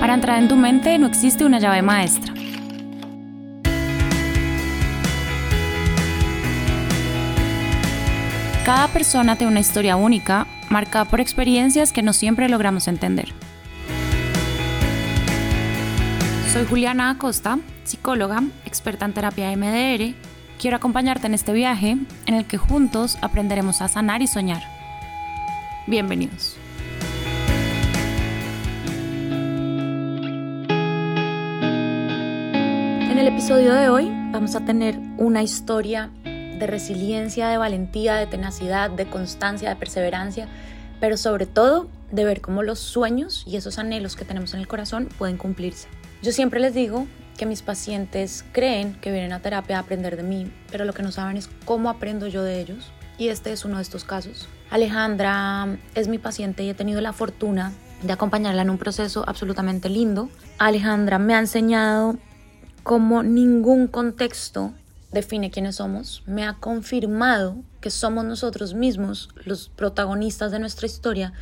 Para entrar en tu mente no existe una llave maestra. Cada persona tiene una historia única, marcada por experiencias que no siempre logramos entender. Soy Juliana Acosta, psicóloga, experta en terapia MDR. Quiero acompañarte en este viaje en el que juntos aprenderemos a sanar y soñar. Bienvenidos. En el episodio de hoy vamos a tener una historia de resiliencia, de valentía, de tenacidad, de constancia, de perseverancia, pero sobre todo de ver cómo los sueños y esos anhelos que tenemos en el corazón pueden cumplirse. Yo siempre les digo que mis pacientes creen que vienen a terapia a aprender de mí, pero lo que no saben es cómo aprendo yo de ellos. Y este es uno de estos casos. Alejandra es mi paciente y he tenido la fortuna de acompañarla en un proceso absolutamente lindo. Alejandra me ha enseñado cómo ningún contexto define quiénes somos, me ha confirmado que somos nosotros mismos los protagonistas de nuestra historia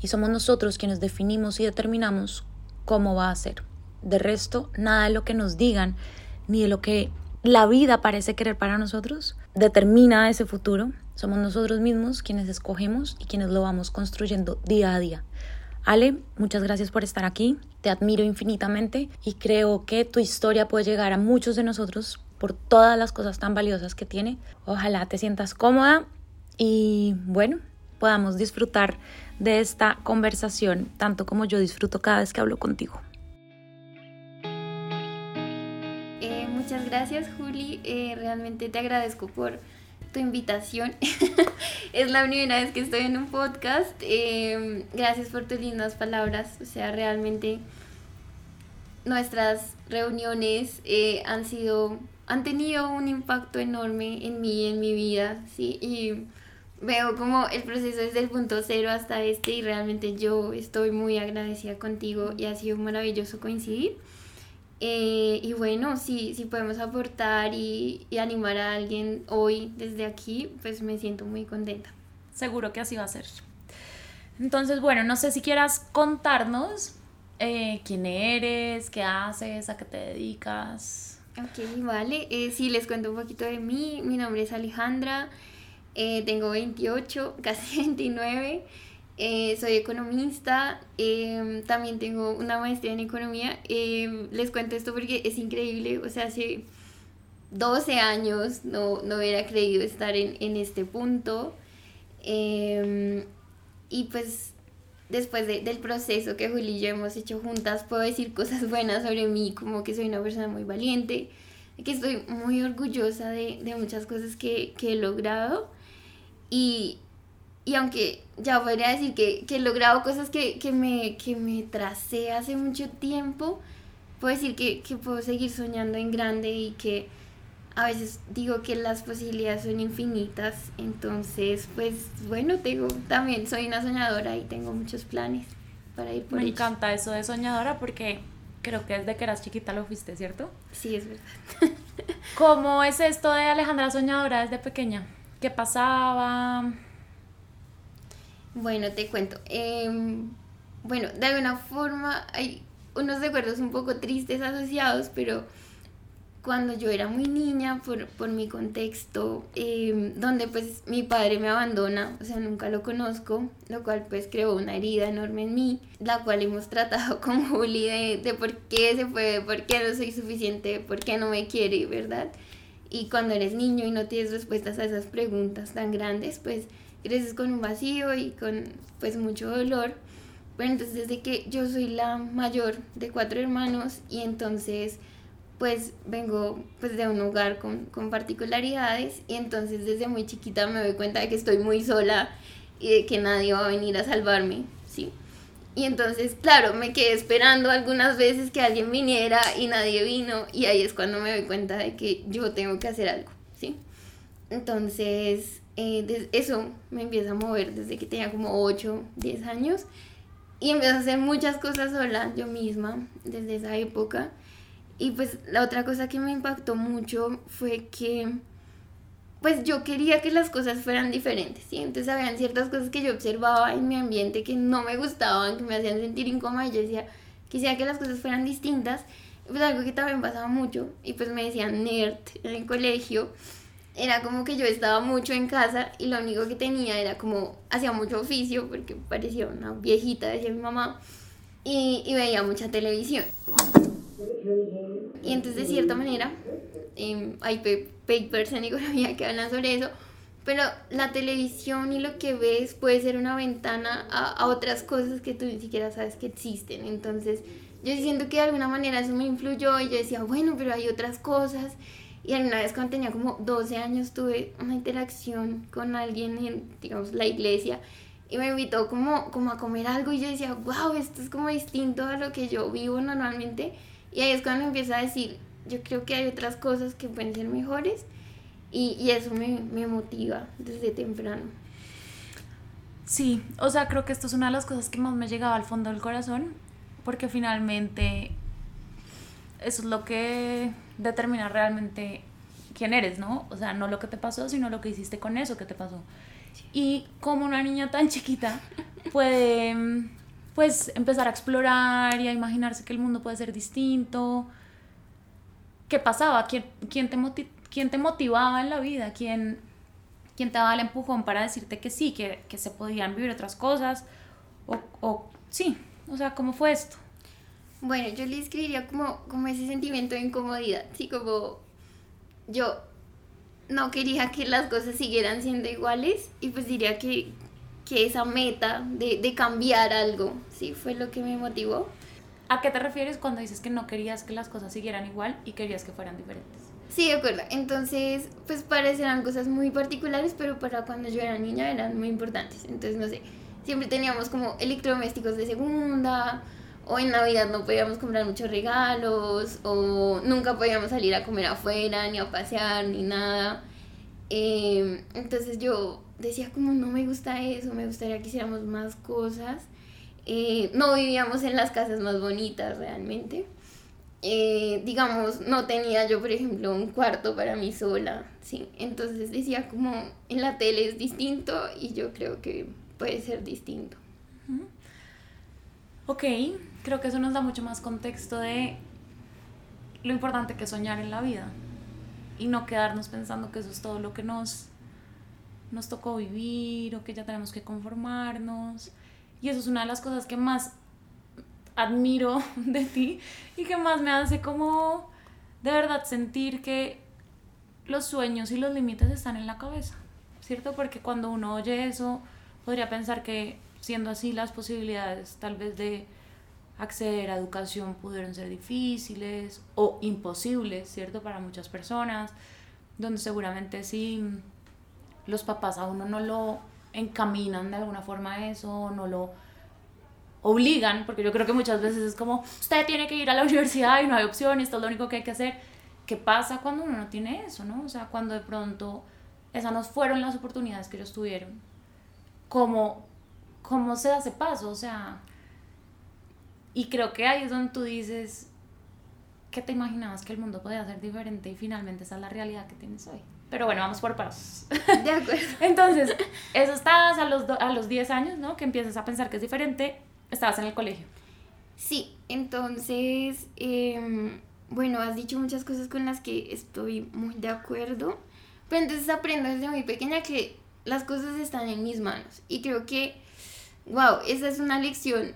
y somos nosotros quienes definimos y determinamos cómo va a ser. De resto, nada de lo que nos digan ni de lo que la vida parece querer para nosotros determina ese futuro. Somos nosotros mismos quienes escogemos y quienes lo vamos construyendo día a día. Ale, muchas gracias por estar aquí. Te admiro infinitamente y creo que tu historia puede llegar a muchos de nosotros por todas las cosas tan valiosas que tiene. Ojalá te sientas cómoda y bueno, podamos disfrutar de esta conversación tanto como yo disfruto cada vez que hablo contigo. Gracias Juli, eh, realmente te agradezco por tu invitación. es la primera vez que estoy en un podcast. Eh, gracias por tus lindas palabras. O sea, realmente nuestras reuniones eh, han sido, han tenido un impacto enorme en mí, en mi vida, ¿sí? Y veo como el proceso desde el punto cero hasta este y realmente yo estoy muy agradecida contigo y ha sido maravilloso coincidir. Eh, y bueno, si, si podemos aportar y, y, animar a alguien hoy desde aquí, pues me siento muy contenta. Seguro que así va a ser. Entonces, bueno, no sé si quieras contarnos eh, quién eres, qué haces, a qué te dedicas. Ok, vale. Eh, sí, les cuento un poquito de mí. Mi nombre es Alejandra, eh, tengo 28, casi 29. Eh, soy economista, eh, también tengo una maestría en economía. Eh, les cuento esto porque es increíble, o sea, hace 12 años no, no hubiera creído estar en, en este punto. y pues después de, del proceso que Juli y yo hemos hecho juntas, puedo decir cosas buenas sobre mí, como que soy una persona muy valiente, que estoy muy orgullosa de, de muchas cosas que, que he logrado. Y, y aunque ya podría decir que, que he logrado cosas que, que, me, que me tracé hace mucho tiempo, puedo decir que, que puedo seguir soñando en grande y que a veces digo que las posibilidades son infinitas, entonces pues bueno, tengo también soy una soñadora y tengo muchos planes para ir por Me ellos. encanta eso de soñadora porque creo que desde que eras chiquita lo fuiste, ¿cierto? Sí, es verdad. ¿Cómo es esto de Alejandra soñadora desde pequeña? ¿Qué pasaba? Bueno, te cuento. Eh, bueno, de alguna forma hay unos recuerdos un poco tristes asociados, pero cuando yo era muy niña, por, por mi contexto, em, donde pues mi padre me abandona, o sea, nunca lo conozco, lo cual pues creó una herida enorme en mí, la cual hemos tratado con Juli de, de por qué se fue, por qué no soy suficiente, por qué no me quiere, ¿verdad? Y cuando eres niño y no tienes respuestas a esas preguntas tan grandes, pues creces con un vacío y con pues mucho dolor. Bueno, entonces desde que yo soy la mayor de cuatro hermanos y entonces pues vengo pues de un hogar con, con, particularidades y entonces desde muy chiquita me doy cuenta de que estoy muy sola y de que nadie va a venir a salvarme, ¿sí? Y entonces, claro, me quedé esperando algunas veces que alguien viniera y nadie vino y ahí es cuando me doy cuenta de que yo tengo que hacer algo, ¿sí? Entonces, eh, eso me empieza a mover desde que tenía como 8, 10 años y empiezo a hacer muchas cosas sola yo misma desde esa época y pues la otra cosa que me impactó mucho fue que pues yo quería que las cosas fueran diferentes, ¿sí? Entonces habían ciertas cosas que yo observaba en mi ambiente que no me gustaban, que me hacían sentir incómoda y yo decía, quisiera que las cosas fueran distintas. Pues algo que también pasaba mucho, y pues me decían nerd en el colegio, era como que yo estaba mucho en casa y lo único que tenía era como, hacía mucho oficio, porque parecía una viejita, decía mi mamá, y, y veía mucha televisión. Y entonces de cierta manera eh, hay papers en economía que hablan sobre eso, pero la televisión y lo que ves puede ser una ventana a, a, otras cosas que tú ni siquiera sabes que existen. Entonces yo siento que de alguna manera eso me influyó y yo decía, bueno, pero hay otras cosas. Y alguna vez cuando tenía como 12 años tuve una interacción con alguien en, digamos, la iglesia y me invitó como, como a comer algo y yo decía, wow, esto es como distinto a lo que yo vivo normalmente. Y ahí es cuando empiezo a decir, yo creo que hay otras cosas que pueden ser mejores y, y eso me, me motiva desde temprano. Sí, o sea, creo que esto es una de las cosas que más me llegaba al fondo del corazón, porque finalmente eso es lo que determina realmente quién eres, ¿no? O sea, no lo que te pasó, sino lo que hiciste con eso que te pasó. Y como una niña tan chiquita puede, pues, empezar a explorar y a imaginarse que el mundo puede ser distinto, ¿qué pasaba? ¿Quién, quién, te, quién te motivaba en la vida? ¿Quién, quién te daba el empujón para decirte que sí, que, que se podían vivir otras cosas? O, o, sí, o sea, ¿cómo fue esto? Bueno, yo le escribiría como, como ese sentimiento de incomodidad, sí, como yo no quería que las cosas siguieran siendo iguales y pues diría que, que esa meta de, de cambiar algo, sí, fue lo que me motivó. ¿A qué te refieres cuando dices que no querías que las cosas siguieran igual y querías que fueran diferentes? Sí, de acuerdo. Entonces, pues parecerán cosas muy particulares, pero para cuando yo era niña eran muy importantes. Entonces, no sé, siempre teníamos como electrodomésticos de segunda, o en Navidad no podíamos comprar muchos regalos, o nunca podíamos salir a comer afuera, ni a pasear, ni nada. Eh, entonces yo decía como no me gusta eso, me gustaría que hiciéramos más cosas. Eh, no vivíamos en las casas más bonitas realmente. Eh, digamos, no tenía yo, por ejemplo, un cuarto para mí sola, ¿sí? Entonces decía como en la tele es distinto y yo creo que puede ser distinto. Ok, creo que eso nos da mucho más contexto de lo importante que es soñar en la vida y no quedarnos pensando que eso es todo lo que nos, nos tocó vivir o que ya tenemos que conformarnos. Y eso es una de las cosas que más admiro de ti y que más me hace como de verdad sentir que los sueños y los límites están en la cabeza, ¿cierto? Porque cuando uno oye eso, podría pensar que siendo así las posibilidades tal vez de acceder a educación pudieron ser difíciles o imposibles, ¿cierto? Para muchas personas, donde seguramente si los papás a uno no lo encaminan de alguna forma a eso, no lo obligan, porque yo creo que muchas veces es como, usted tiene que ir a la universidad y no hay opción y esto es lo único que hay que hacer. ¿Qué pasa cuando uno no tiene eso, no? O sea, cuando de pronto esas no fueron las oportunidades que ellos tuvieron. ¿Cómo, cómo se hace paso? O sea, y creo que ahí es donde tú dices que te imaginabas que el mundo podía ser diferente y finalmente esa es la realidad que tienes hoy. Pero bueno, vamos por pasos. De acuerdo. Entonces, eso estabas a los, a los 10 años, ¿no? Que empiezas a pensar que es diferente. Estabas en el colegio. Sí, entonces, eh, bueno, has dicho muchas cosas con las que estoy muy de acuerdo, pero entonces aprendo desde muy pequeña que las cosas están en mis manos y creo que, wow, esa es una lección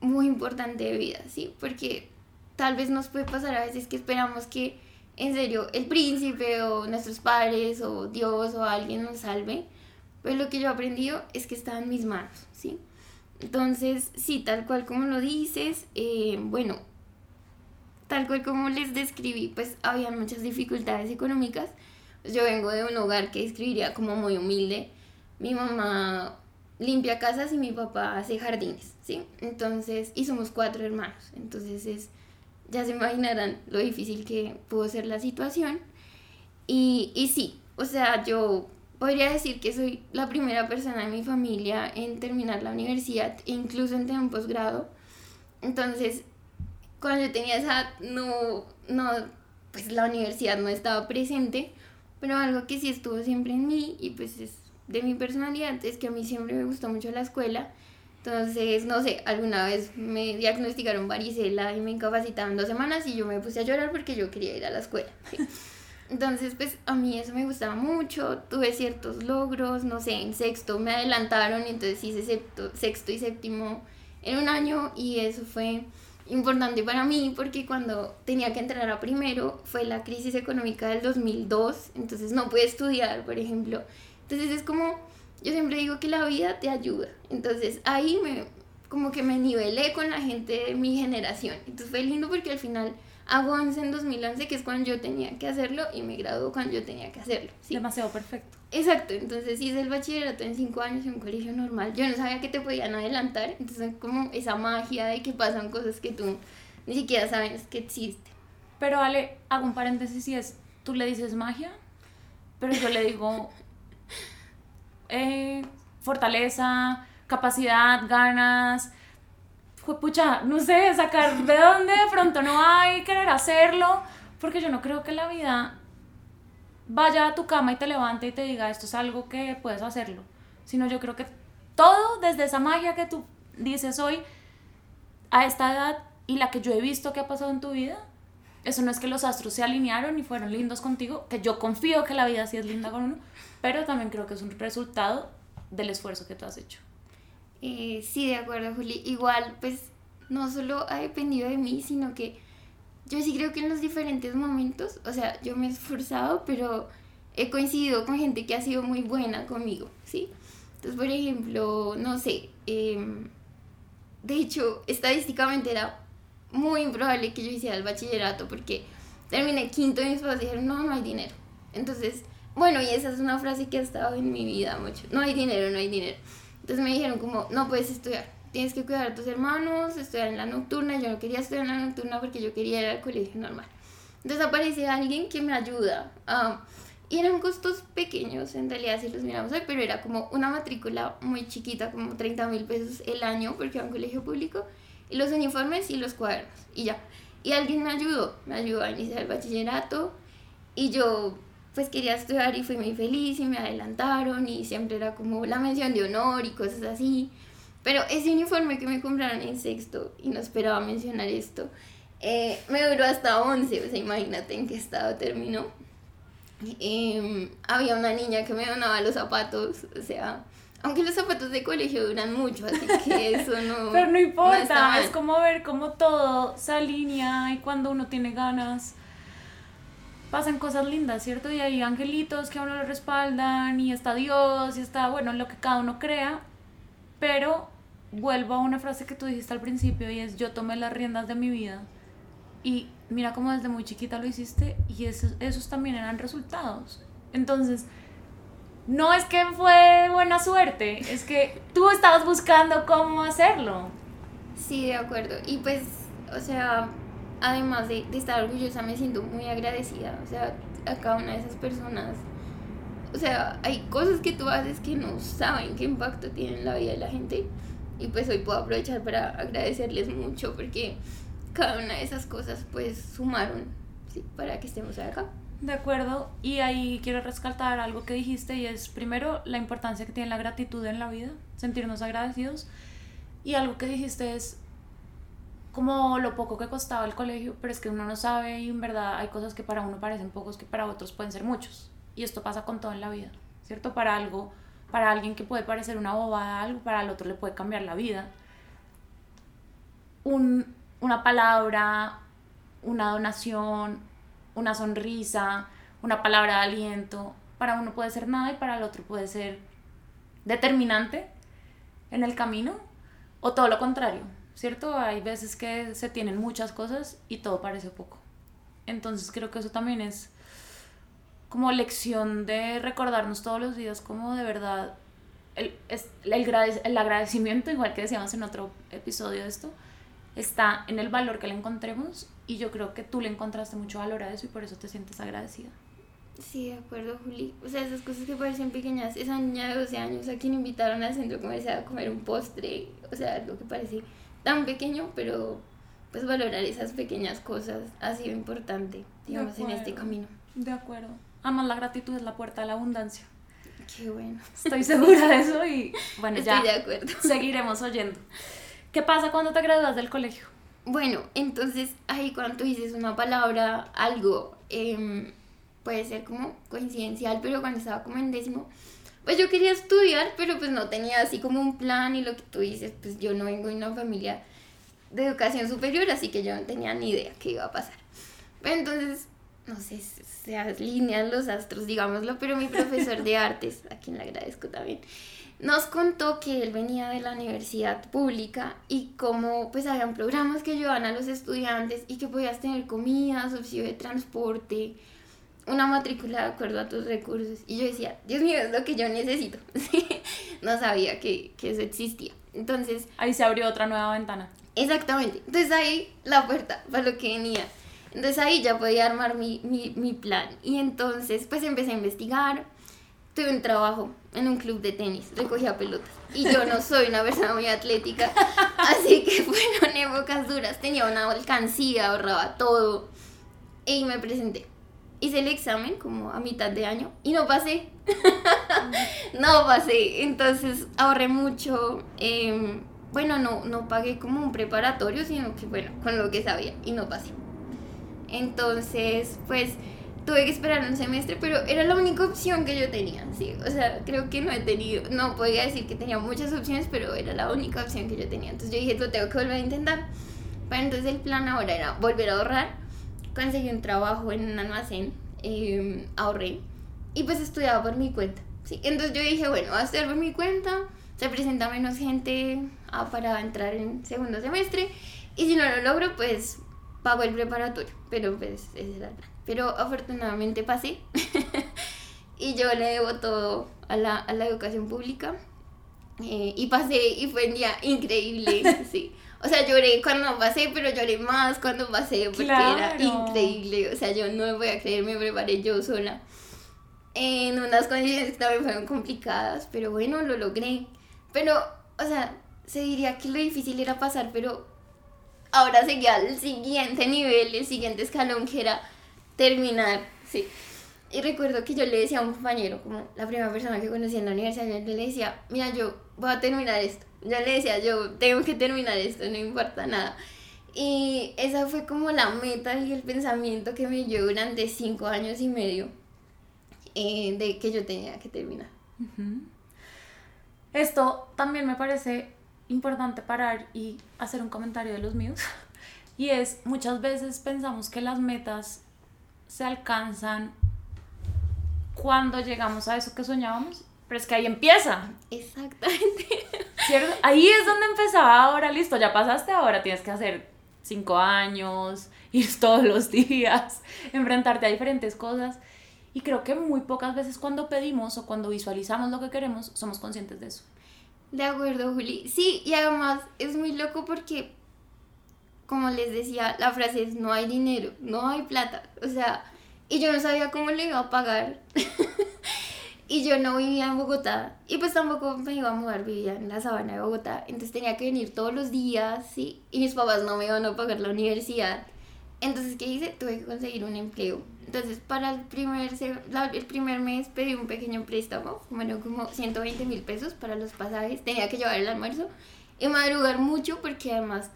muy importante de vida, ¿sí? Porque tal vez nos puede pasar a veces que esperamos que en serio el príncipe o nuestros padres o Dios o alguien nos salve, pero lo que yo he aprendido es que está en mis manos, ¿sí? Entonces, sí, tal cual como lo dices, eh, bueno, tal cual como les describí, pues había muchas dificultades económicas. Yo vengo de un hogar que describiría como muy humilde. Mi mamá limpia casas y mi papá hace jardines, ¿sí? Entonces, y somos cuatro hermanos. Entonces es, ya se imaginarán lo difícil que pudo ser la situación. Y, y sí, o sea, yo podría decir que soy la primera persona en mi familia en terminar la universidad, incluso en tener un posgrado. Entonces, cuando yo tenía esa, no, no, pues la universidad no estaba presente, pero algo que sí estuvo siempre en mí y pues es de mi personalidad es que a mí siempre me gustó mucho la escuela. Entonces, no sé, alguna vez me diagnosticaron varicela y me incapacitaron dos semanas y yo me puse a llorar porque yo quería ir a la escuela. Entonces, pues a mí eso me gustaba mucho, tuve ciertos logros, no sé, en sexto me adelantaron y entonces hice sexto y séptimo en un año y eso fue importante para mí porque cuando tenía que entrar a primero fue la crisis económica del 2002, entonces no pude estudiar, por ejemplo. Entonces es como, yo siempre digo que la vida te ayuda. Entonces ahí me, como que me nivelé con la gente de mi generación. Entonces fue lindo porque al final hago 11 en 2011, que es cuando yo tenía que hacerlo, y me graduó cuando yo tenía que hacerlo. Demasiado perfecto. Exacto, entonces hice el bachillerato en 5 años en un colegio normal. Yo no sabía que te podían adelantar, entonces como esa magia de que pasan cosas que tú ni siquiera sabes que existen. Pero vale, hago un paréntesis y es, tú le dices magia, pero yo le digo eh, fortaleza, capacidad, ganas, pucha, no sé, sacar de dónde de pronto no hay, querer hacerlo, porque yo no creo que la vida vaya a tu cama y te levante y te diga esto es algo que puedes hacerlo, sino yo creo que todo desde esa magia que tú dices hoy a esta edad y la que yo he visto que ha pasado en tu vida, eso no es que los astros se alinearon y fueron lindos contigo, que yo confío que la vida sí es linda con uno, pero también creo que es un resultado del esfuerzo que tú has hecho. Eh, sí, de acuerdo, Juli. Igual, pues, no solo ha dependido de mí, sino que yo sí creo que en los diferentes momentos, o sea, yo me he esforzado, pero he coincidido con gente que ha sido muy buena conmigo, ¿sí? Entonces, por ejemplo, no sé, em, de hecho, estadísticamente era muy improbable que yo hiciera el bachillerato porque terminé quinto y mis padres dijeron, no, no hay dinero. Entonces, bueno, y esa es una frase que ha estado en mi vida mucho, no hay dinero, no hay dinero. Entonces me dijeron como, no puedes estudiar, tienes que cuidar a tus hermanos, estudiar en la nocturna. Yo no quería estudiar en la nocturna porque yo quería ir al colegio normal. Entonces aparece alguien que me ayuda. y eran costos pequeños, en realidad si los miramos hoy, pero era como una matrícula muy chiquita, como 30 mil pesos el año, porque era un colegio público, y los uniformes y los cuadernos, y ya. Y alguien me ayudó, me ayudó a iniciar el bachillerato, y yo pues quería estudiar y fui muy feliz y me adelantaron y siempre era como la mención de honor y cosas así. Pero ese uniforme que me compraron en sexto, y no esperaba mencionar esto, eh, me duró hasta 11, o sea, imagínate en qué estado terminó. Em, había una niña que me donaba los zapatos, o sea, aunque los zapatos de colegio duran mucho, así que eso no... Pero no importa, es como ver cómo todo se alinea y cuando uno tiene ganas pasan cosas lindas, ¿cierto? Y hay angelitos que a uno lo respaldan y está Dios y está, bueno, lo que cada uno crea, pero vuelvo a una frase que tú dijiste al principio y es yo tomé las riendas de mi vida y mira cómo desde muy chiquita lo hiciste y esos, esos también eran resultados. Entonces, no es que fue buena suerte, es que tú estabas buscando cómo hacerlo. Sí, de acuerdo. Y pues, o sea, además de, de, estar orgullosa, me siento muy agradecida, o sea, a cada una de esas personas. O sea, hay cosas que tú haces que no saben qué impacto tienen en la vida de la gente. Y pues hoy puedo aprovechar para agradecerles mucho porque cada una de esas cosas pues sumaron ¿sí? para que estemos acá. De acuerdo, y ahí quiero rescatar algo que dijiste y es primero la importancia que tiene la gratitud en la vida, sentirnos agradecidos. Y algo que dijiste es como lo poco que costaba el colegio, pero es que uno no sabe y en verdad hay cosas que para uno parecen pocos que para otros pueden ser muchos. Y esto pasa con todo en la vida, ¿cierto? Para algo, para alguien que puede parecer una bobada, algo para el otro le puede cambiar la vida. Un, una palabra, una donación, una sonrisa, una palabra de aliento, para uno puede ser nada y para el otro puede ser determinante en el camino o todo lo contrario, ¿cierto? Hay veces que se tienen muchas cosas y todo parece poco. Entonces creo que eso también es como lección de recordarnos todos los días como de verdad el, el, el agradecimiento, igual que decíamos en otro episodio de esto, está en el valor que le encontremos y yo creo que tú le encontraste mucho valor a eso y por eso te sientes agradecida. Sí, de acuerdo, Juli. O sea, esas cosas que parecen pequeñas. Esa niña de 12 años a quien invitaron al centro comercial a comer un postre. O sea, lo que parece tan pequeño, pero pues valorar esas pequeñas cosas ha sido importante, digamos, en este camino. De acuerdo. Además, la gratitud es la puerta de la abundancia. Qué bueno. Estoy segura de eso y bueno, Estoy ya de acuerdo. seguiremos oyendo. ¿Qué pasa cuando te gradúas del colegio? Bueno, entonces ahí cuando tú dices una palabra, algo, eh, puede ser como coincidencial, pero cuando estaba como en décimo, pues yo quería estudiar, pero pues no tenía así como un plan y lo que tú dices, pues yo no vengo de una familia de educación superior, así que yo no tenía ni idea qué iba a pasar. Pero entonces, no sé, se alinean los astros, digámoslo, pero mi profesor de artes, a quien le agradezco también, nos contó que él venía de la universidad pública y como pues habían programas que ayudaban a los estudiantes y que podías tener comida, subsidio de transporte, una matrícula de acuerdo a tus recursos. Y yo decía, Dios mío, es lo que yo necesito. no sabía que, que, eso existía. Entonces... Ahí se abrió otra nueva ventana. Exactamente. Entonces ahí la puerta para lo que venía. Entonces ahí ya podía armar mi, mi, mi plan. Y entonces pues empecé a investigar. Tuve un trabajo en un club de tenis, recogía pelotas. Y yo no soy una persona muy atlética, así que fueron épocas duras. Tenía una alcancía, ahorraba todo. Y me presenté hice el examen como a mitad de año y no pasé. no pasé. Entonces ahorré mucho. Em, bueno, no, no pagué como un preparatorio, sino que bueno, con lo que sabía y no pasé. Entonces, pues tuve que esperar un semestre, pero era la única opción que yo tenía, sí. O sea, creo que no he tenido, no podía decir que tenía muchas opciones, pero era la única opción que yo tenía. Entonces yo dije, lo tengo que volver a intentar. Pero entonces el plan ahora era volver a ahorrar conseguí un trabajo en un almacén, eh, ahorré y pues estudiaba por mi cuenta. ¿sí? Entonces yo dije, bueno, voy a estudiar por mi cuenta, se presenta menos gente ah, para entrar en segundo semestre y si no lo logro, pues pago el preparatorio, pero pues ese era el plan. Pero afortunadamente pasé y yo le debo todo a la, a la educación pública eh, y pasé y fue un día increíble, sí. O sea, lloré cuando pasé, pero lloré más cuando pasé porque era increíble. O sea, yo no me voy a creer, me preparé yo sola. En unas condiciones que también fueron complicadas, pero bueno, lo logré. Pero, o sea, se diría que lo difícil era pasar, pero ahora seguía al siguiente nivel, el siguiente escalón que era terminar, sí. Y recuerdo que yo le decía a un compañero, como la primera persona que conocí en la universidad, yo le decía, mira, yo voy a terminar esto. Yo le decía, yo tengo que terminar esto, no importa nada. Y esa fue como la meta y el pensamiento que me dio durante cinco años y medio eh, de que yo tenía que terminar. Esto también me parece importante parar y hacer un comentario de los míos. Y es, muchas veces pensamos que las metas se alcanzan cuando llegamos a eso que soñábamos, pero es que ahí empieza. Exactamente. Ahí es donde empezaba ahora, listo, ya pasaste, ahora tienes que hacer cinco años, ir todos los días, enfrentarte a diferentes cosas. Y creo que muy pocas veces cuando pedimos o cuando visualizamos lo que queremos, somos conscientes de eso. De acuerdo, Juli. Sí, y además es muy loco porque, como les decía, la frase es no hay dinero, no hay plata. O sea, y yo no sabía cómo le iba a pagar. Y yo no vivía en Bogotá. Y pues tampoco me iba a mudar, vivía en la sabana de Bogotá. Entonces tenía que venir todos los días, ¿sí? Y mis papás no me iban a pagar la universidad. Entonces, ¿qué hice? Tuve que conseguir un empleo. Entonces, para el primer, el primer mes pedí un pequeño préstamo, bueno, como 120 mil pesos para los pasajes. Tenía que llevar el almuerzo y madrugar mucho porque además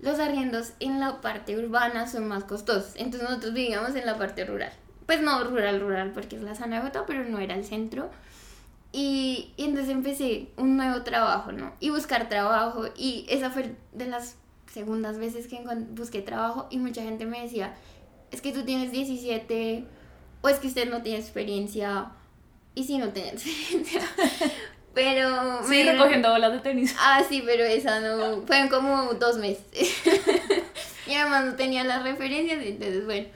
los arriendos en la parte urbana son más costosos. Entonces nosotros vivíamos en la parte rural. Pues no rural, rural, porque es la Sanagota, pero no era el centro. Y, y, entonces empecé un nuevo trabajo, ¿no? Y buscar trabajo. Y esa fue de las segundas veces que busqué trabajo. Y mucha gente me decía, es que tú tienes 17, o es que usted no tiene experiencia. Y si no tiene experiencia. Pero. Sí, recogiendo bolas de tenis. Ah, sí, pero esa no. Fueron como dos meses. y además no tenía las referencias, entonces, bueno.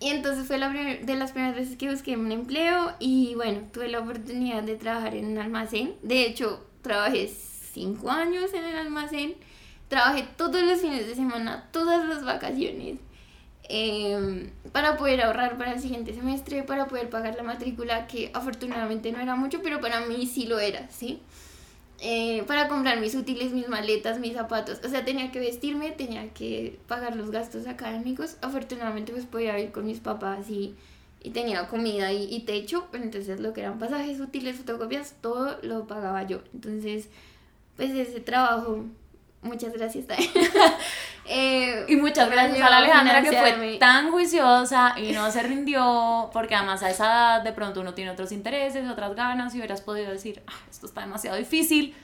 Y entonces fue la de las primeras veces que busqué un empleo y bueno, tuve la oportunidad de trabajar en un almacén. De hecho, trabajé cinco años en el almacén. Trabajé todos los fines de semana, todas las vacaciones. Em, para poder ahorrar para el siguiente semestre, para poder pagar la matrícula, que afortunadamente no era mucho, pero para mí sí lo era, ¿sí? Eh, para comprar mis útiles, mis maletas, mis zapatos, o sea, tenía que vestirme, tenía que pagar los gastos académicos, afortunadamente pues podía ir con mis papás y, y tenía comida y, y techo, pero entonces lo que eran pasajes útiles, fotocopias, todo lo pagaba yo, entonces pues ese trabajo muchas gracias. Eh, y muchas gracias a la Alejandra que fue tan juiciosa y no se rindió, porque además a esa edad de pronto uno tiene otros intereses, otras ganas y hubieras podido decir, ah, esto está demasiado difícil.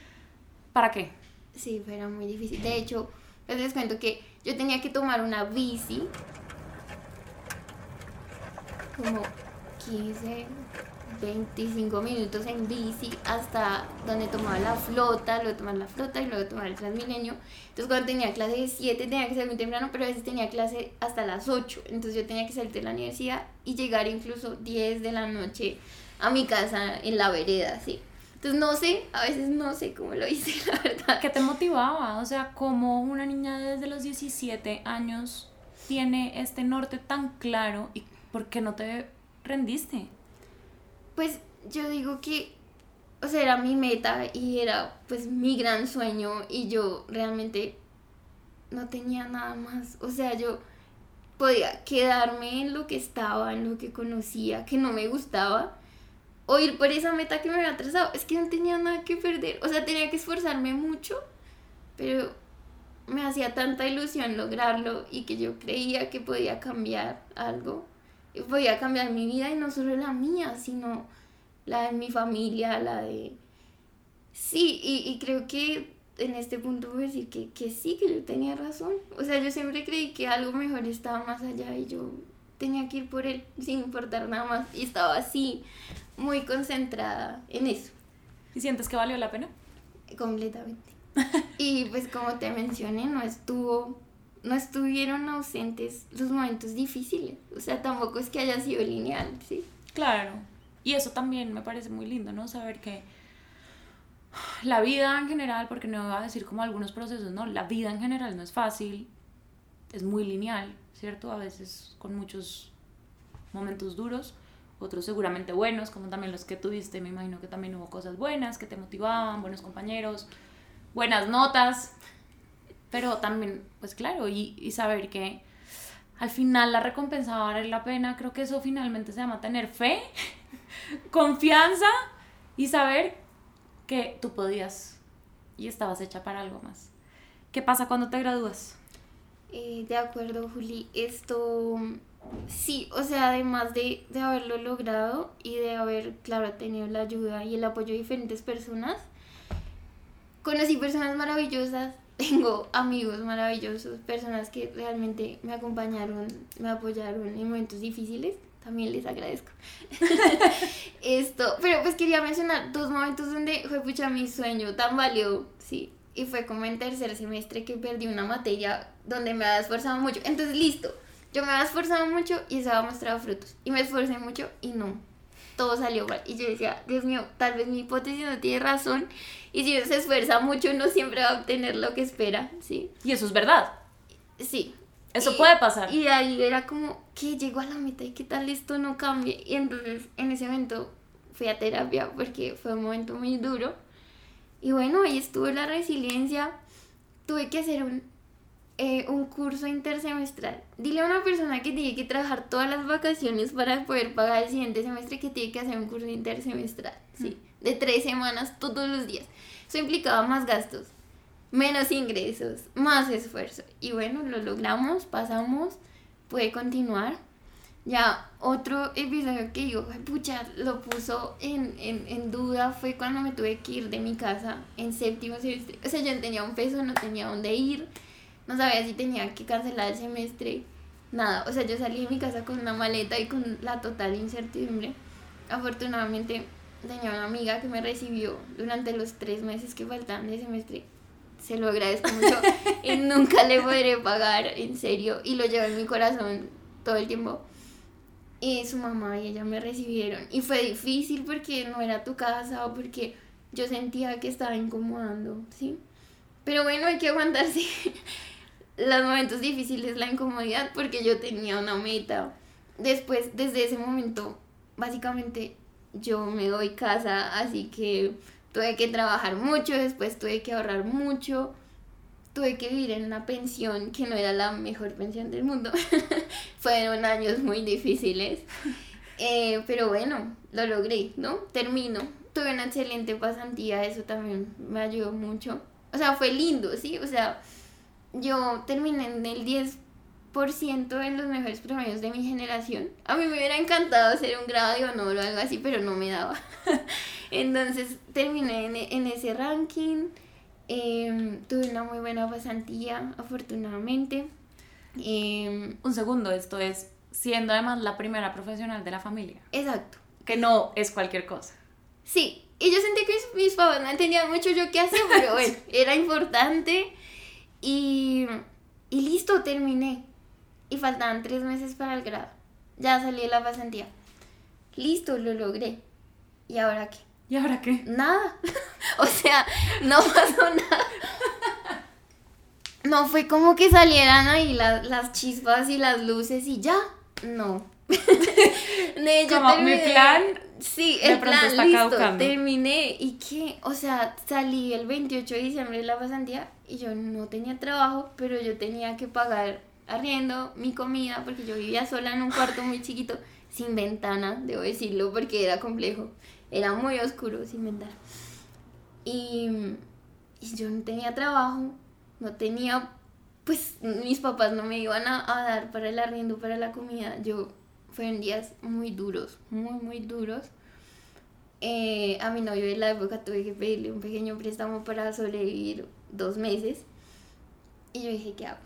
¿Para qué? Sí, fue muy difícil. De hecho, les cuento que yo tenía que tomar una bici como 15, 25 minutos en bici hasta donde tomaba la flota, luego tomar la flota y luego tomar el Transmilenio. Entonces cuando tenía clase de 7 tenía que salir muy temprano, pero a veces tenía clase hasta las 8. Entonces yo tenía que salir de la universidad y llegar incluso 10 de la noche a mi casa en la vereda, sí. Entonces no sé, a veces no sé cómo lo hice, la verdad. ¿Qué te motivaba? O sea, como una niña desde los 17 años tiene este norte tan claro y por qué no te rendiste? Pues yo digo que, o sea, era mi meta y era pues mi gran sueño y yo realmente no tenía nada más. O sea, yo podía quedarme en lo que estaba, en lo que conocía, que no me gustaba, o ir por esa meta que me había trazado. Es que no tenía nada que perder. O sea, tenía que esforzarme mucho, pero me hacía tanta ilusión lograrlo y que yo creía que podía cambiar algo voy a cambiar mi vida y no solo la mía, sino la de mi familia, la de... Sí, y, creo que en este punto voy a decir que, que sí, que yo tenía razón. O sea, yo siempre creí que algo mejor estaba más allá y yo tenía que ir por él sin importar nada más. Y estaba así, muy concentrada en eso. ¿Y sientes que valió la pena? Completamente. y pues como te mencioné, no estuvo no estuvieron ausentes los momentos difíciles. O sea, tampoco es que haya sido lineal, ¿sí? Claro. Y eso también me parece muy lindo, ¿no? Saber que la vida en general, porque no voy a decir como algunos procesos, no, la vida en general no es fácil, es muy lineal, ¿cierto? A veces con muchos momentos duros, otros seguramente buenos, como también los que tuviste, me imagino que también hubo cosas buenas que te motivaban, buenos compañeros, buenas notas, pero también, pues claro, y, y saber que al final la recompensa va a valer la pena, creo que eso finalmente se llama tener fe, confianza y saber que tú podías y estabas hecha para algo más. ¿Qué pasa cuando te gradúas? Eh, de acuerdo, Juli. Esto, sí, o sea, además de, de haberlo logrado y de haber, claro, tenido la ayuda y el apoyo de diferentes personas, conocí personas maravillosas tengo amigos maravillosos, personas que realmente me acompañaron, me apoyaron en momentos difíciles. También les agradezco. Esto, pero pues quería mencionar dos momentos donde fue pucha mi sueño tan valió, sí. Y fue como en tercer semestre que perdí una materia donde me había esforzado mucho. Entonces, listo, yo me había esforzado mucho y eso había mostrado frutos. Y me esforcé mucho y no, todo salió mal. Y yo decía, Dios mío, tal vez mi hipótesis no tiene razón. Y si uno se esfuerza mucho, uno siempre va a obtener lo que espera, ¿sí? Y eso es verdad. Sí. Eso puede pasar. Y ahí era como, que llegó a la meta y qué tal esto no cambie. Y entonces en ese momento fui a terapia porque fue un momento muy duro. Y bueno, ahí estuvo la resiliencia. Tuve que hacer un eh, un curso intersemestral. Dile a una persona que tiene que trabajar todas las vacaciones para poder pagar el siguiente semestre que tiene que hacer un curso intersemestral, ¿sí? De tres semanas todos los días. Eso implicaba más gastos. menos ingresos, más esfuerzo. Y bueno, lo logramos, pasamos, puede continuar. Ya otro episodio que digo, pucha, lo puso en, en, en, duda fue cuando me tuve que ir de mi casa en séptimo semestre. O sea, yo tenía un peso, no tenía dónde ir, no sabía si tenía que cancelar el semestre, nada. O sea, yo salí de mi casa con una maleta y con la total incertidumbre. Afortunadamente tenía una amiga que me recibió durante los tres meses que faltaban de semestre. Se lo agradezco mucho y nunca le podré pagar, en serio. Y lo llevo en mi corazón todo el tiempo. Y su mamá y ella me recibieron. Y fue difícil porque no era tu casa o porque yo sentía que estaba incomodando, ¿sí? Pero bueno, hay que aguantarse los momentos difíciles, la incomodidad, porque yo tenía una meta. Después, desde ese momento, básicamente yo me doy casa, así que tuve que trabajar mucho, después tuve que ahorrar mucho, tuve que vivir en una pensión que no era la mejor pensión del mundo. Fueron años muy difíciles, eh, pero bueno, lo logré, ¿no? Termino. Tuve una excelente pasantía, eso también me ayudó mucho. O sea, fue lindo, ¿sí? O sea, yo terminé en el 10 por ciento en los mejores promedios de mi generación. A mí me hubiera encantado hacer un grado de honor o algo así, pero no me daba. Entonces terminé en, ese ranking. Em, tuve una muy buena pasantía, afortunadamente. Em, un segundo, esto es siendo además la primera profesional de la familia. Exacto. Que no es cualquier cosa. Sí, y yo sentí que mis, mis papás no entendían mucho yo qué hacía, pero bueno, era importante. Y, y listo, terminé y faltaban tres meses para el grado. Ya salí de la pasantía. Listo, lo logré. ¿Y ahora qué? ¿Y ahora qué? Nada. o sea, no pasó nada. No fue como que salieran ahí las, chispas y las luces y ya. No. como mi plan. Sí, el plan, listo, terminé. ¿Y qué? O sea, salí el 28 de diciembre de la pasantía y yo no tenía trabajo, pero yo tenía que pagar arriendo mi comida, porque yo vivía sola en un cuarto muy chiquito, sin ventana, debo decirlo, porque era complejo. Era muy oscuro, sin ventana. Y, y yo no tenía trabajo, no tenía, pues mis papás no me iban a, dar para el arriendo, para la comida. Yo, fueron días muy duros, muy, muy duros. Eh, a mi novio de la época tuve que pedirle un pequeño préstamo para sobrevivir dos meses. Y yo dije, ¿qué hago?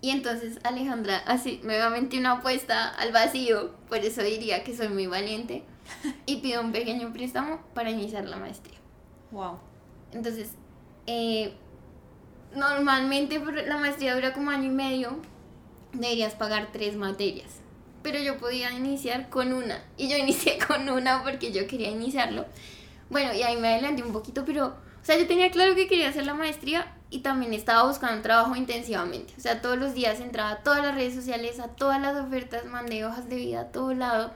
Y entonces Alejandra así nuevamente una apuesta al vacío, por eso diría que soy muy valiente, y pido un pequeño préstamo para iniciar la maestría. Wow. Entonces, eh, normalmente la maestría dura como año y medio, deberías pagar tres materias, pero yo podía iniciar con una, y yo inicié con una porque yo quería iniciarlo. Bueno, y ahí me adelanté un poquito, pero, o sea, yo tenía claro que quería hacer la maestría y también estaba buscando trabajo intensivamente. O sea, todos los días entraba a todas las redes sociales, a todas las ofertas, mandé hojas de vida a todo lado.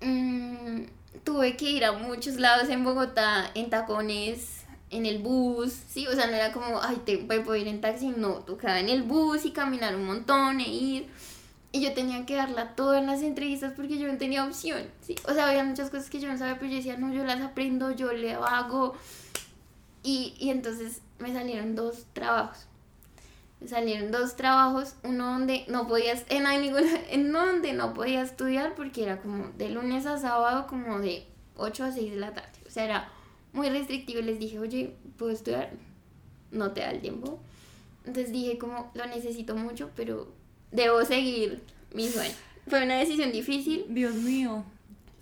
Mm, tuve que ir a muchos lados en Bogotá, en tacones, en el bus, sí, o sea, no era como, ay, te puedo ir en taxi, no, tocaba en el bus y caminar un montón e ir. Y yo tenía que darla todo en las entrevistas porque yo no tenía opción, sí. O sea, había muchas cosas que yo no sabía, pero yo decía, no, yo las aprendo, yo le hago. Y, y entonces me salieron dos trabajos. Me salieron dos trabajos, uno donde no podías, en, ninguna, en donde no podía estudiar porque era como de lunes a sábado como de 8 a 6 de la tarde. O sea, era muy restrictivo les dije, oye, ¿puedo estudiar? No te da el tiempo. Entonces dije como, lo necesito mucho, pero debo seguir mi sueño. Fue una decisión difícil. Dios mío.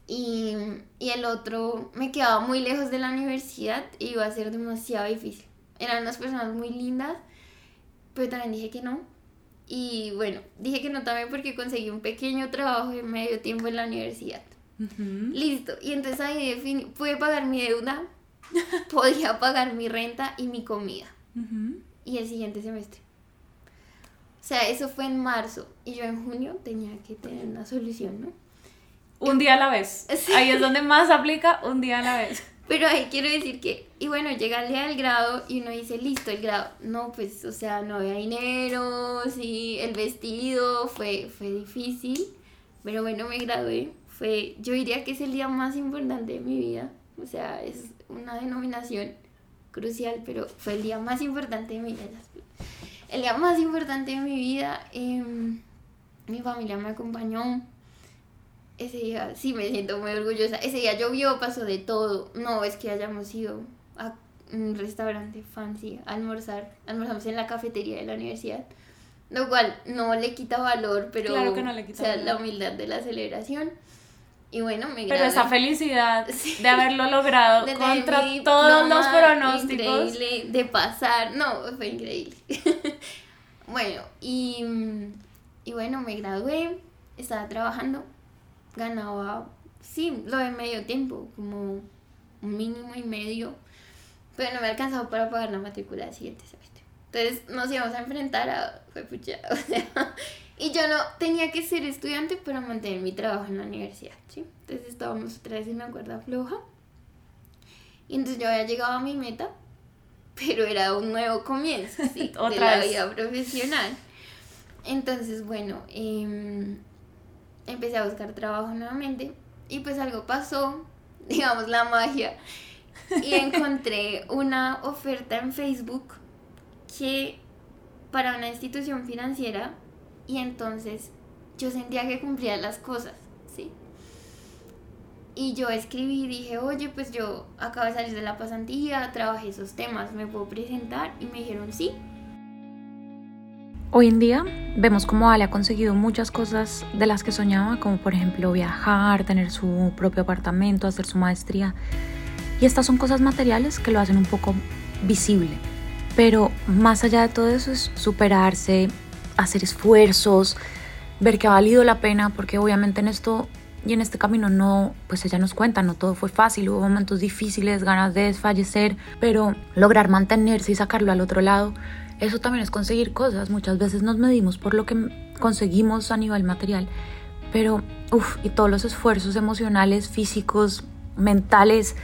Y, y el otro me quedaba muy lejos de la universidad y iba a ser demasiado difícil eran unas personas muy lindas, pero también dije que no. Y bueno, dije que no también porque conseguí un pequeño trabajo de medio tiempo en la universidad. Listo. Y entonces ahí pude pagar mi deuda, podía pagar mi renta y mi comida. Y el siguiente semestre. O sea, eso fue en marzo y yo en junio tenía que tener una solución, ¿no? Un día a la vez. Ahí es donde más aplica un día a la vez. Pero ahí quiero decir que, y bueno, llega el día del grado y uno dice, listo, el grado. No, pues, o sea, no había dinero, sí, el vestido, fue, fue difícil. Pero bueno, me gradué. Fue, yo diría que es el día más importante de mi vida. O sea, es una denominación crucial, pero fue el día más importante de mi vida. El día más importante de mi vida, em, mi familia me acompañó. Ese día sí me siento muy orgullosa. Ese día llovió, pasó de todo. No es que hayamos ido a un restaurante fancy a almorzar. Almorzamos en la cafetería de la universidad. Lo cual no le quita valor, pero claro que no le quita o sea, la humildad de la celebración. Y bueno, me Pero esa felicidad de haberlo logrado contra todos los pronósticos. Increíble de pasar. No, fue increíble. bueno, y, y bueno, me gradué, estaba trabajando, ganaba, sí, lo de medio tiempo, como un mínimo y medio, pero no me alcanzaba para pagar la matrícula del siguiente semestre. Entonces nos íbamos a enfrentar a, pucha, y yo no tenía que ser estudiante para mantener mi trabajo en la universidad, ¿sí? Entonces estábamos otra vez en una cuerda floja. Y entonces yo había llegado a mi meta, pero era un nuevo comienzo, ¿sí? otra de la vida profesional. Entonces, bueno, em, empecé a buscar trabajo nuevamente y pues algo pasó, digamos la magia, y encontré una oferta en Facebook que para una institución financiera y entonces yo sentía que cumplía las cosas. Y yo escribí y dije, oye, pues yo acabo de salir de la pasantía, trabajé esos temas, ¿me puedo presentar? Y me dijeron sí. Hoy en día vemos cómo Ale ha conseguido muchas cosas de las que soñaba, como por ejemplo viajar, tener su propio apartamento, hacer su maestría. Y estas son cosas materiales que lo hacen un poco visible. Pero más allá de todo eso es superarse, hacer esfuerzos, ver que ha valido la pena, porque obviamente en esto y en este camino no, pues ella nos cuenta, no todo fue fácil, hubo momentos difíciles, ganas de desfallecer, pero lograr mantenerse y sacarlo al otro lado, eso también es conseguir cosas. Muchas veces nos medimos por lo que conseguimos a nivel material, pero uff, y todos los esfuerzos emocionales, físicos, mentales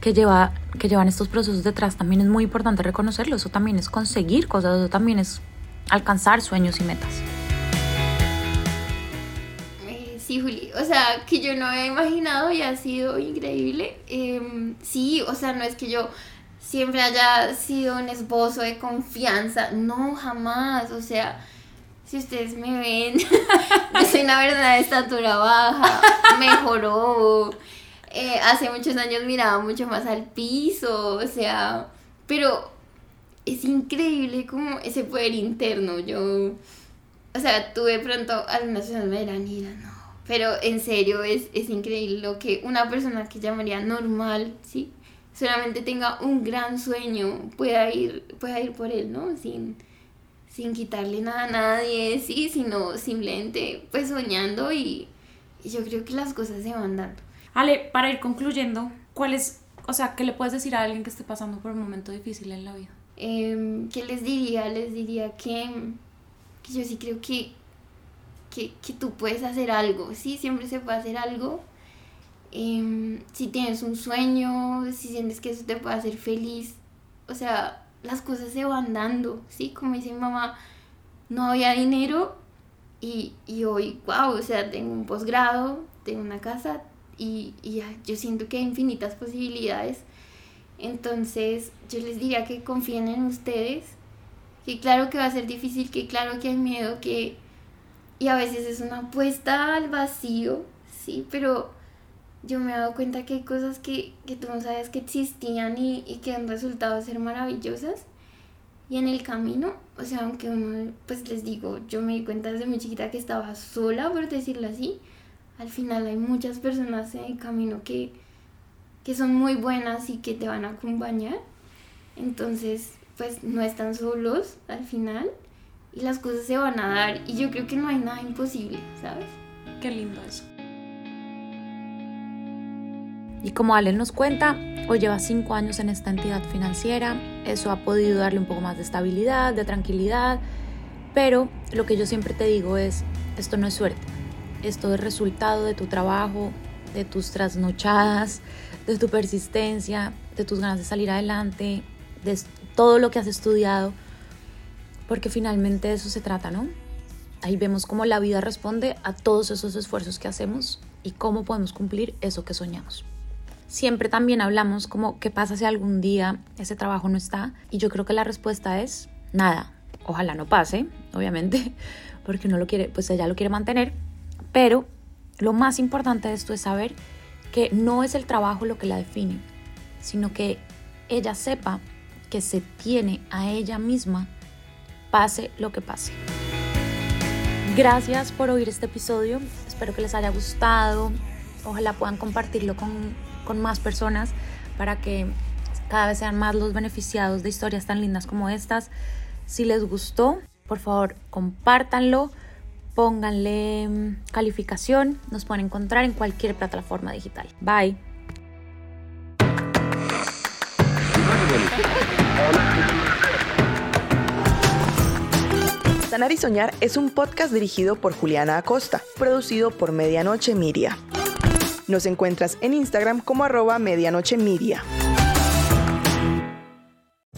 que, lleva, que llevan estos procesos detrás, también es muy importante reconocerlo. Eso también es conseguir cosas, eso también es alcanzar sueños y metas. Sí, Juli, o sea, que yo no había imaginado y ha sido increíble. Em, sí, o sea, no es que yo siempre haya sido un esbozo de confianza, no, jamás, o sea, si ustedes me ven, yo soy una verdadera estatura baja, mejoró, eh, hace muchos años miraba mucho más al piso, o sea, pero es increíble como ese poder interno. Yo, o sea, tuve pronto algunas personas me dirán, no. Pero en serio es, es increíble lo que una persona que llamaría normal, ¿sí? Solamente tenga un gran sueño, pueda ir, pueda ir por él, ¿no? Sin, sin quitarle nada a nadie, sí, sino simplemente pues soñando y, y yo creo que las cosas se van dando. Ale, para ir concluyendo, ¿cuál es, o sea, qué le puedes decir a alguien que esté pasando por un momento difícil en la vida? Eh, ¿Qué les diría? Les diría que, que yo sí creo que, que, que, tú puedes hacer algo, sí, siempre se puede hacer algo. Eh, si tienes un sueño, si sientes que eso te puede hacer feliz, o sea, las cosas se van dando, ¿sí? Como dice mi mamá, no había dinero y, y hoy, wow, o sea, tengo un posgrado, tengo una casa y, y yo siento que hay infinitas posibilidades entonces yo les diría que confíen en ustedes, que claro que va a ser difícil, que claro que hay miedo, que... Y a veces es una apuesta al vacío, sí, pero yo me he dado cuenta que hay cosas que, que tú no sabías que existían y, y que han resultado ser maravillosas. Y en el camino, o sea, aunque uno, pues les digo, yo me di cuenta desde muy chiquita que estaba sola, por decirlo así, al final hay muchas personas en el camino que, que son muy buenas y que te van a acompañar. Entonces, pues no están solos al final y las cosas se van a dar y yo creo que no hay nada imposible, ¿sabes? Qué lindo eso. Y como Ale nos cuenta, hoy lleva cinco años en esta entidad financiera, eso ha podido darle un poco más de estabilidad, de tranquilidad, pero lo que yo siempre te digo es, esto no es suerte, esto es resultado de tu trabajo, de tus trasnochadas, de tu persistencia, de tus ganas de salir adelante, de todo lo que has estudiado, porque finalmente de eso se trata, ¿no? Ahí vemos cómo la vida responde a todos esos esfuerzos que hacemos y cómo podemos cumplir eso que soñamos. siempre también hablamos como qué pasa si algún día ese trabajo no está y yo creo que la respuesta es nada. Ojalá no pase, obviamente, porque uno lo quiere, pues ella lo quiere mantener, pero lo más importante de esto es saber que no es el trabajo lo que la define, sino que ella sepa que se tiene a ella misma pase lo que pase. Gracias por oír este episodio, espero que les haya gustado, ojalá puedan compartirlo con, con más personas para que cada vez sean más los beneficiados de historias tan lindas como estas. Si les gustó, por favor, compártanlo, pónganle mm, calificación, nos pueden encontrar en cualquier plataforma digital. Bye. Sanar y Soñar es un podcast dirigido por Juliana Acosta, producido por Medianoche Media. Nos encuentras en Instagram como arroba medianoche media.